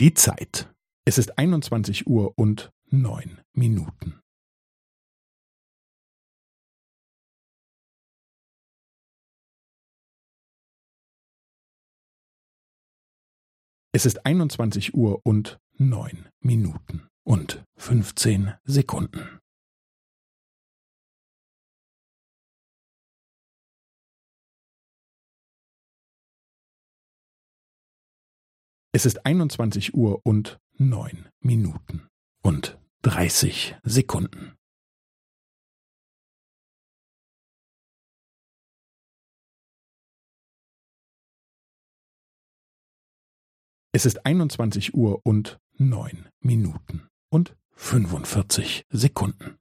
Die Zeit. Es ist einundzwanzig Uhr und neun Minuten. Es ist einundzwanzig Uhr und neun Minuten und fünfzehn Sekunden. Es ist einundzwanzig Uhr und neun Minuten und dreißig Sekunden. Es ist einundzwanzig Uhr und neun Minuten und fünfundvierzig Sekunden.